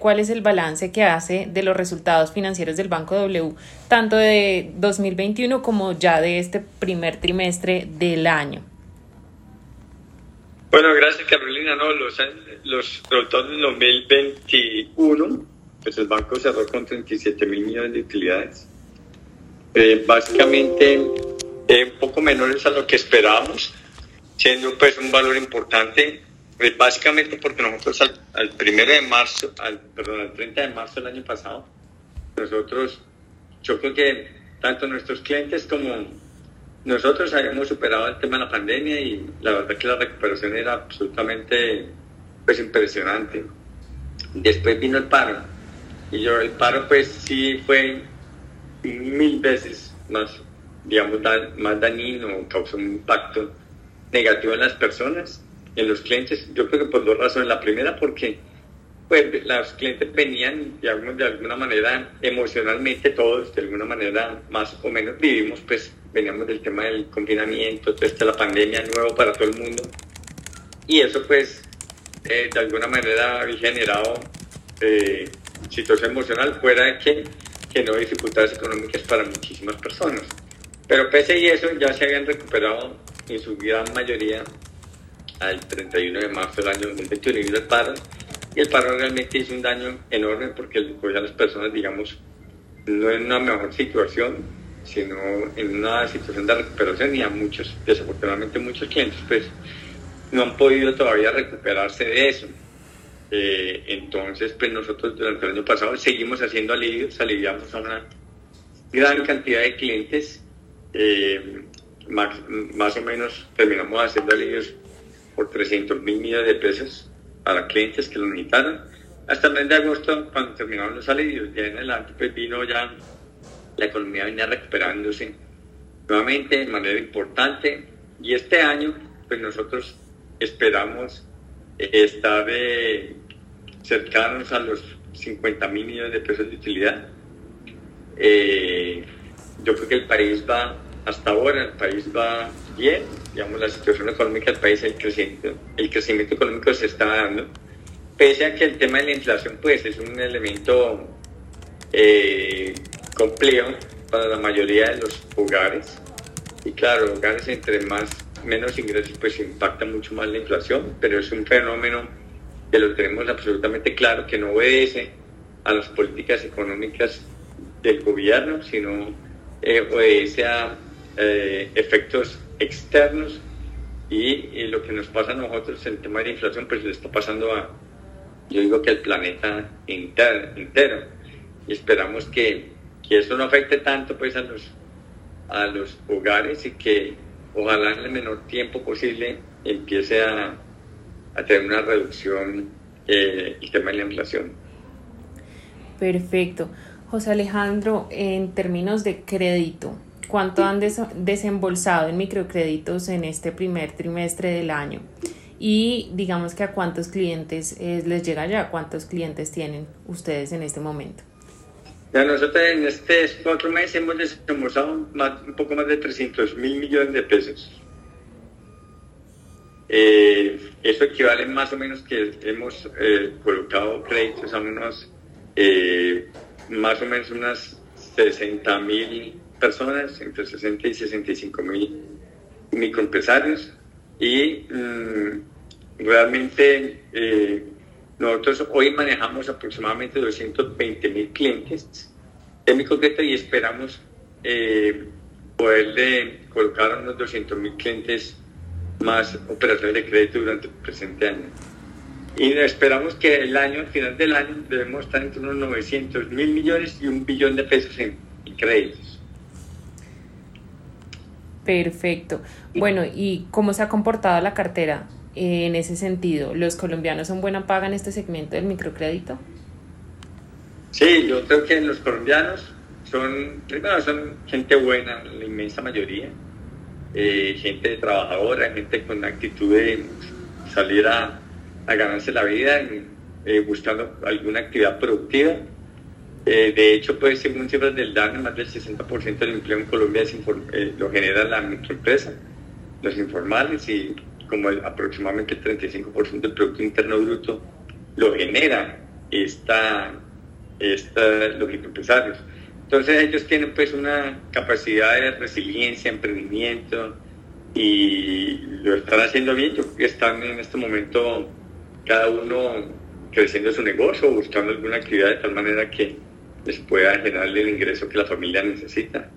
cuál es el balance que hace de los resultados financieros del Banco W, tanto de 2021 como ya de este primer trimestre del año. Bueno, gracias Carolina. No, los, los resultados del 2021, pues el banco cerró con 37 mil millones de utilidades. Eh, básicamente, eh, un poco menores a lo que esperábamos, siendo pues un valor importante pues básicamente porque nosotros al, al, primero de marzo, al, perdón, al 30 de marzo del año pasado, nosotros, yo creo que tanto nuestros clientes como nosotros habíamos superado el tema de la pandemia y la verdad que la recuperación era absolutamente pues impresionante. Después vino el paro y yo el paro pues sí fue mil veces más, digamos, más dañino, causó un impacto negativo en las personas en los clientes, yo creo que por dos razones. La primera, porque pues, los clientes venían, digamos, de alguna manera, emocionalmente todos, de alguna manera, más o menos vivimos, pues veníamos del tema del confinamiento, de la pandemia nuevo para todo el mundo. Y eso, pues, eh, de alguna manera había generado eh, situación emocional fuera de que, que no dificultades económicas para muchísimas personas. Pero pese a eso, ya se habían recuperado en su gran mayoría al 31 de marzo del año 2021 y el paro. Y el paro realmente hizo un daño enorme porque pues, a las personas, digamos, no en una mejor situación, sino en una situación de recuperación y a muchos, desafortunadamente muchos clientes, pues no han podido todavía recuperarse de eso. Eh, entonces, pues nosotros durante el año pasado seguimos haciendo alivios, aliviamos a una gran cantidad de clientes, eh, más, más, o menos terminamos haciendo alivios por 300 mil millones de pesos para clientes que lo necesitaron. Hasta el mes de agosto, cuando terminaron los alivios, ya en adelante pues vino ya, la economía venía recuperándose nuevamente de manera importante y este año pues nosotros esperamos estar eh, cercanos a los 50 mil millones de pesos de utilidad. Eh, yo creo que el país va, hasta ahora el país va bien, digamos, la situación económica del país, el crecimiento, el crecimiento económico se está dando, pese a que el tema de la inflación pues es un elemento eh, complejo para la mayoría de los hogares. Y claro, hogares entre más, menos ingresos pues impacta mucho más la inflación, pero es un fenómeno que lo tenemos absolutamente claro, que no obedece a las políticas económicas del gobierno, sino eh, obedece a eh, efectos externos y, lo que nos pasa a nosotros el tema de la inflación, pues le está pasando a, yo digo que al planeta entero, Y esperamos que, que eso no afecte tanto pues a los, a los hogares y que ojalá en el menor tiempo posible empiece a, a tener una reducción eh, el tema de la inflación. Perfecto. José Alejandro, en términos de crédito, cuánto han desembolsado en microcréditos en este primer trimestre del año y digamos que a cuántos clientes eh, les llega ya, cuántos clientes tienen ustedes en este momento. Ya nosotros en este cuatro meses hemos desembolsado un poco más de 300 mil millones de pesos. Eh, eso equivale más o menos que hemos eh, colocado créditos a unos, más o menos unas 60 mil personas, entre 60 y 65 mil microempresarios y mm, realmente eh, nosotros hoy manejamos aproximadamente 220 mil clientes de microcrédito y esperamos eh, poder colocar unos 200 mil clientes más operaciones de crédito durante el presente año. Y esperamos que el año, al final del año, debemos estar entre unos 900 mil millones y un billón de pesos en créditos. Perfecto. Bueno, ¿y cómo se ha comportado la cartera eh, en ese sentido? ¿Los colombianos son buena paga en este segmento del microcrédito? Sí, yo creo que los colombianos son, primero son gente buena, la inmensa mayoría, eh, gente trabajadora, gente con actitud de salir a, ganarse la vida, eh, buscando alguna actividad productiva eh, de hecho, pues según cifras del DANE, más del 60% del empleo en Colombia eh, lo genera la microempresa, los informales y como aproximadamente el 35% del Producto Interno Bruto lo genera esta, esta, los empresarios. Entonces ellos tienen pues una capacidad de resiliencia, emprendimiento y lo están haciendo bien. Yo creo que están en este momento cada uno creciendo su negocio, buscando alguna actividad de tal manera que les pueda generar el ingreso que la familia necesita.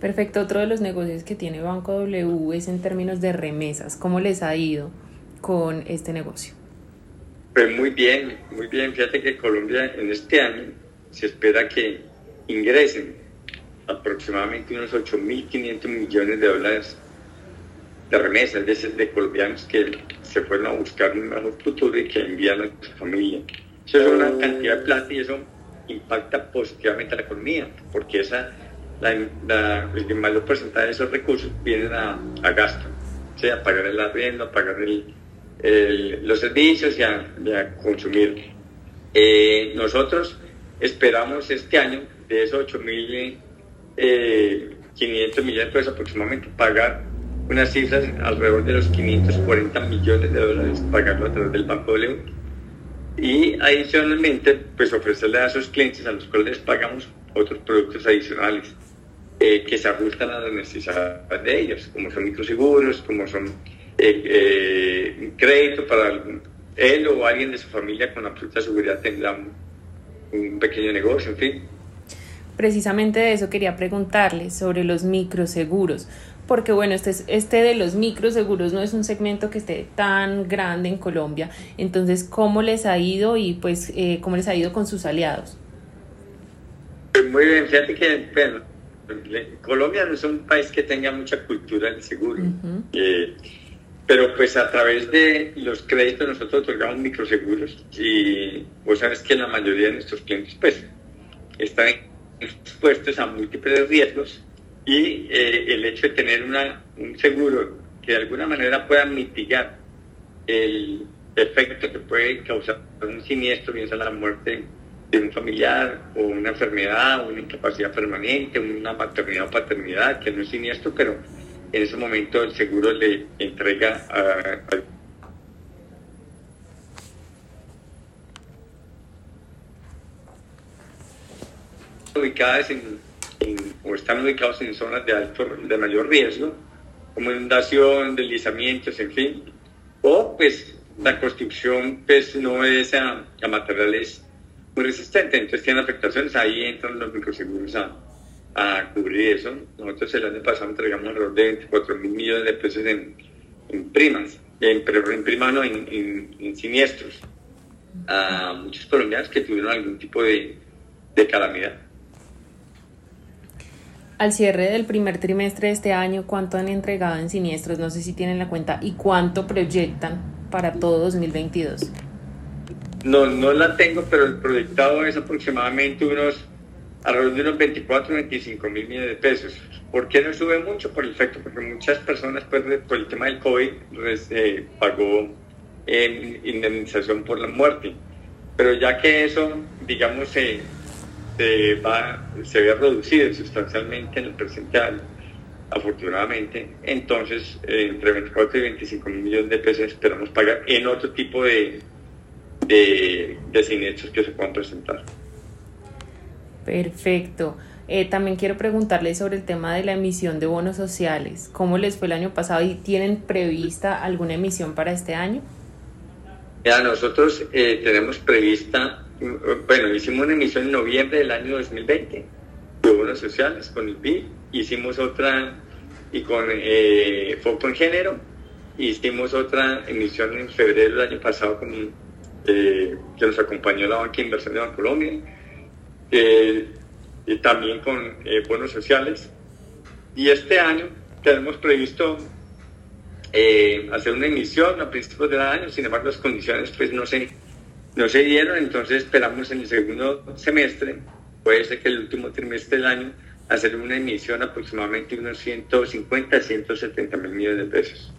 Perfecto. Otro de los negocios que tiene Banco W es en términos de remesas. ¿Cómo les ha ido con este negocio? Pues muy bien, muy bien. Fíjate que Colombia en este año se espera que ingresen aproximadamente unos 8.500 millones de dólares de remesas, de, de colombianos que se fueron a buscar un mejor futuro y que envían a su familia. Eso es una cantidad de plata y eso impacta positivamente a la economía, porque esa, la, el mayor porcentaje de esos recursos vienen a, a gasto, sea a pagar el arriendo, a pagar el, los servicios y a, consumir. Eh, nosotros esperamos este año de esos 8.500 eh, millones de pesos aproximadamente pagar unas cifras alrededor de los 540 millones de dólares, pagarlo a través del Banco W. Y adicionalmente, pues ofrecerle a esos clientes a los cuales les pagamos otros productos adicionales eh, que se ajustan a las necesidades de ellos, como son microseguros, como son eh, eh, crédito para él o alguien de su familia con absoluta seguridad tendrá un pequeño negocio, en fin. Precisamente de eso quería preguntarle sobre los microseguros, porque bueno, este, este de los microseguros no es un segmento que esté tan grande en Colombia, entonces, ¿cómo les ha ido y pues eh, cómo les ha ido con sus aliados? Pues muy bien, fíjate que bueno, Colombia no es un país que tenga mucha cultura del seguro. Pero pues a través de los créditos nosotros otorgamos microseguros y vos sabes que la mayoría de nuestros clientes pues están expuestos a múltiples riesgos y eh, el hecho de tener una, un seguro que de alguna manera pueda mitigar el efecto que puede causar un siniestro, bien sea la muerte de un familiar o una enfermedad una incapacidad permanente, una maternidad o paternidad, que no es siniestro, pero en ese momento el seguro le entrega a, ubicadas en, o están ubicados en zonas de alto de mayor riesgo como inundación, deslizamientos, en fin, o pues la construcción pues no es a, materiales muy resistentes, entonces tienen afectaciones, ahí entran los microseguros a, a cubrir eso. Nosotros el año pasado entregamos alrededor de 24 mil millones de pesos en, primas, en, en primas no, en, siniestros, a muchos colombianos que tuvieron algún tipo de, de calamidad. Al cierre del primer trimestre de este año, ¿cuánto han entregado en siniestros? No sé si tienen la cuenta. ¿Y cuánto proyectan para todo 2022? No, no la tengo, pero el proyectado es aproximadamente unos alrededor de unos 24, 25 mil millones de pesos. ¿Por qué no sube mucho? Por el efecto, porque muchas personas pues, por el tema del COVID pues, eh, pagó eh, indemnización por la muerte. Pero ya que eso, digamos, se, se, va, se ve reducido sustancialmente en el presente año, afortunadamente, entonces eh, entre 24 y 25 mil millones de pesos esperamos pagar en otro tipo de, de, de siniestros que se puedan presentar. Perfecto. Eh, también quiero preguntarles sobre el tema de la emisión de bonos sociales. ¿Cómo les fue el año pasado y tienen prevista alguna emisión para este año? Ya, nosotros eh, tenemos prevista, bueno, hicimos una emisión en noviembre del año 2020 de bonos sociales con el PIB, hicimos otra y con eh, Foco en Género, hicimos otra emisión en febrero del año pasado con, eh, que nos acompañó la Banca Inversión de Bancolombia eh, y también con eh, bonos sociales. Y este año tenemos previsto eh, hacer una emisión a principios del año, sin embargo las condiciones pues no se, no se dieron, entonces esperamos en el segundo semestre, puede ser que el último trimestre del año, hacer una emisión aproximadamente unos 150, 170 mil millones de pesos.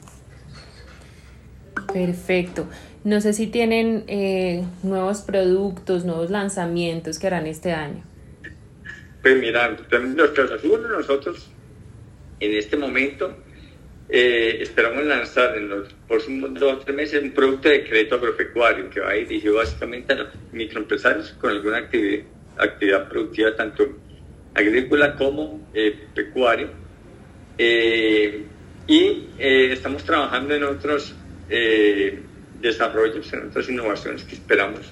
Perfecto. No sé si tienen eh, nuevos productos, nuevos lanzamientos que harán este año. Pues mira, nuestros nosotros en este momento eh, esperamos lanzar en los próximos dos o tres meses un producto de crédito agropecuario que va dirigido básicamente a los microempresarios con alguna actividad, productiva tanto agrícola como eh, pecuaria. Eh, y estamos trabajando en otros desarrollos, en otras innovaciones que esperamos.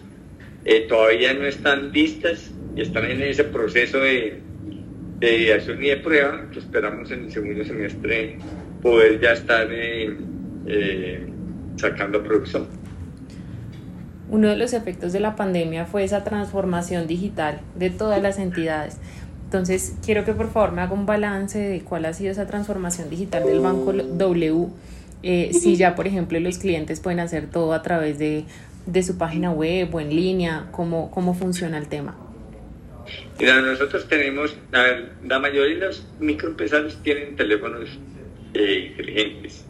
todavía no están listas y están en ese proceso de, de acción y de prueba que esperamos en el segundo semestre poder ya estar eh, eh, sacando producción. Uno de los efectos de la pandemia fue esa transformación digital de todas las entidades. Entonces, quiero que por favor me haga un balance de cuál ha sido esa transformación digital del Banco W. Eh, si ya, por ejemplo, los clientes pueden hacer todo a través de, de su página web o en línea, ¿cómo, cómo funciona el tema? Mira, nosotros tenemos, la mayoría de los microempresarios tienen teléfonos eh, inteligentes.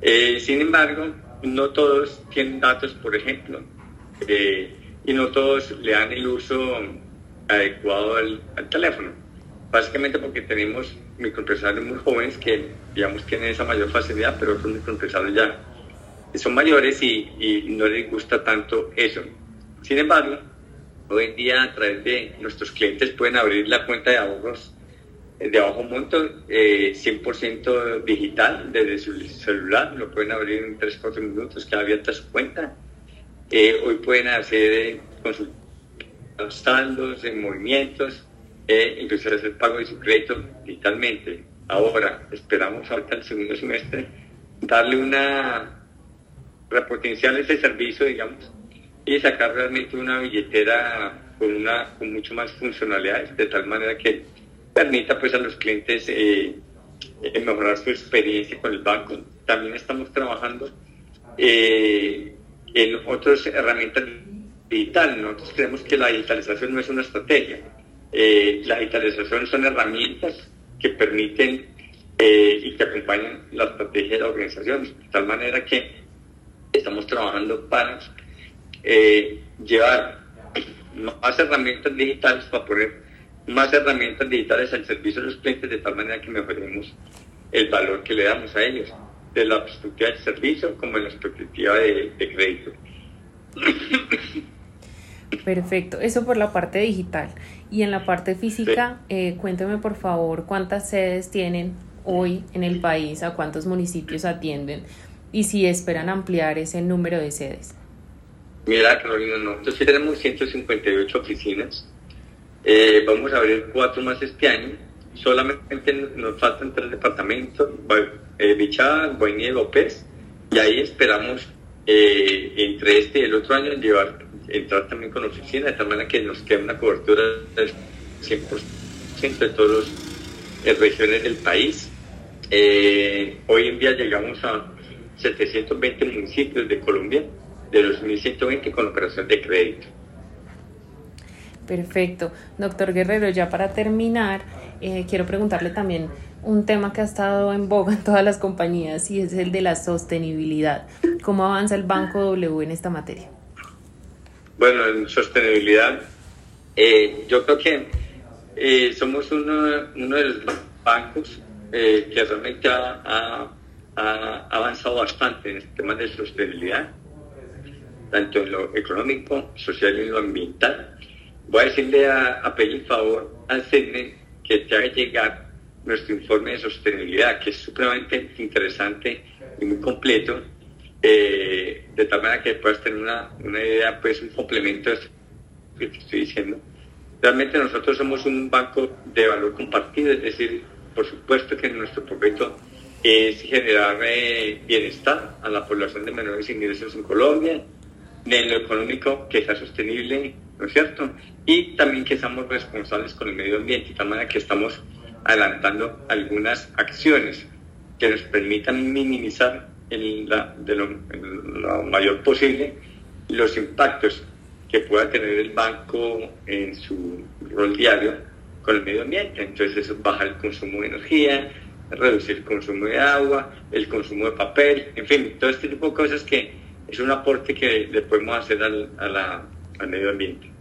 Eh, sin embargo, no todos tienen datos, por ejemplo, eh, y no todos le dan el uso adecuado al, teléfono. Básicamente porque tenemos microempresarios muy jóvenes que, digamos, tienen esa mayor facilidad, pero otros microempresarios ya son mayores y, y no les gusta tanto eso. Sin embargo, hoy en día a través de nuestros clientes pueden abrir la cuenta de ahorros de bajo monto, 100% eh, digital desde su celular, lo pueden abrir en 3-4 minutos que abierta su cuenta. Eh, hoy pueden hacer eh, consultas saldos, en movimientos, eh, incluso hacer pago de su crédito digitalmente. Ahora, esperamos ahorita el segundo semestre darle una repotenciar ese servicio, digamos, y sacar realmente una billetera con, una, con mucho más funcionalidades, de tal manera que permita pues a los clientes eh, eh, mejorar su experiencia con el banco. También estamos trabajando eh, en otras herramientas digitales. Nosotros creemos que la digitalización no es una estrategia. la digitalización son herramientas que permiten y que acompañan la estrategia de la organización, de tal manera que estamos trabajando para llevar más herramientas digitales para poder más herramientas digitales al servicio de los clientes de tal manera que mejoremos el valor que le damos a ellos, de la perspectiva del servicio como en la perspectiva de, crédito. Perfecto, eso por la parte digital. Y en la parte física, eh, cuénteme por favor cuántas sedes tienen hoy en el país, a cuántos municipios atienden y si esperan ampliar ese número de sedes. Mira, Carolina, nosotros tenemos 158 oficinas eh, vamos a abrir cuatro más este año. Solamente nos faltan tres departamentos, eh, Bichada, Guainía y López. Y ahí esperamos eh, entre este y el otro año llevar, entrar también con oficina, de tal manera que nos quede una cobertura del 100% de todas las regiones del país. hoy en día llegamos a 720 municipios de Colombia, de los 1.120 con operación de crédito. Perfecto. Doctor Guerrero, ya para terminar, eh, quiero preguntarle también un tema que ha estado en boga en todas las compañías y es el de la sostenibilidad. ¿Cómo avanza el Banco W en esta materia? Bueno, en sostenibilidad, eh, yo creo que eh, somos uno, de los bancos que realmente ha, ha, avanzado bastante en el tema de sostenibilidad, tanto en lo económico, social y en lo ambiental Voy a decirle a, a favor al CENE que te haga llegar nuestro informe de sostenibilidad, que es supremamente interesante y muy completo, eh, de tal manera que puedas tener una, una idea, pues un complemento de lo que te estoy diciendo. Realmente nosotros somos un banco de valor compartido, es decir, por supuesto que nuestro proyecto es generar eh, bienestar a la población de menores ingresos en Colombia, en lo económico que sea sostenible, ¿no es cierto? Y también que seamos responsables con el medio ambiente, de tal manera que estamos adelantando algunas acciones que nos permitan minimizar de lo, mayor posible los impactos que pueda tener el banco en su rol diario con el medio ambiente. Entonces eso baja el consumo de energía, reducir el consumo de agua, el consumo de papel, en fin, todo este tipo de cosas que es un aporte que le podemos hacer al, al medio ambiente.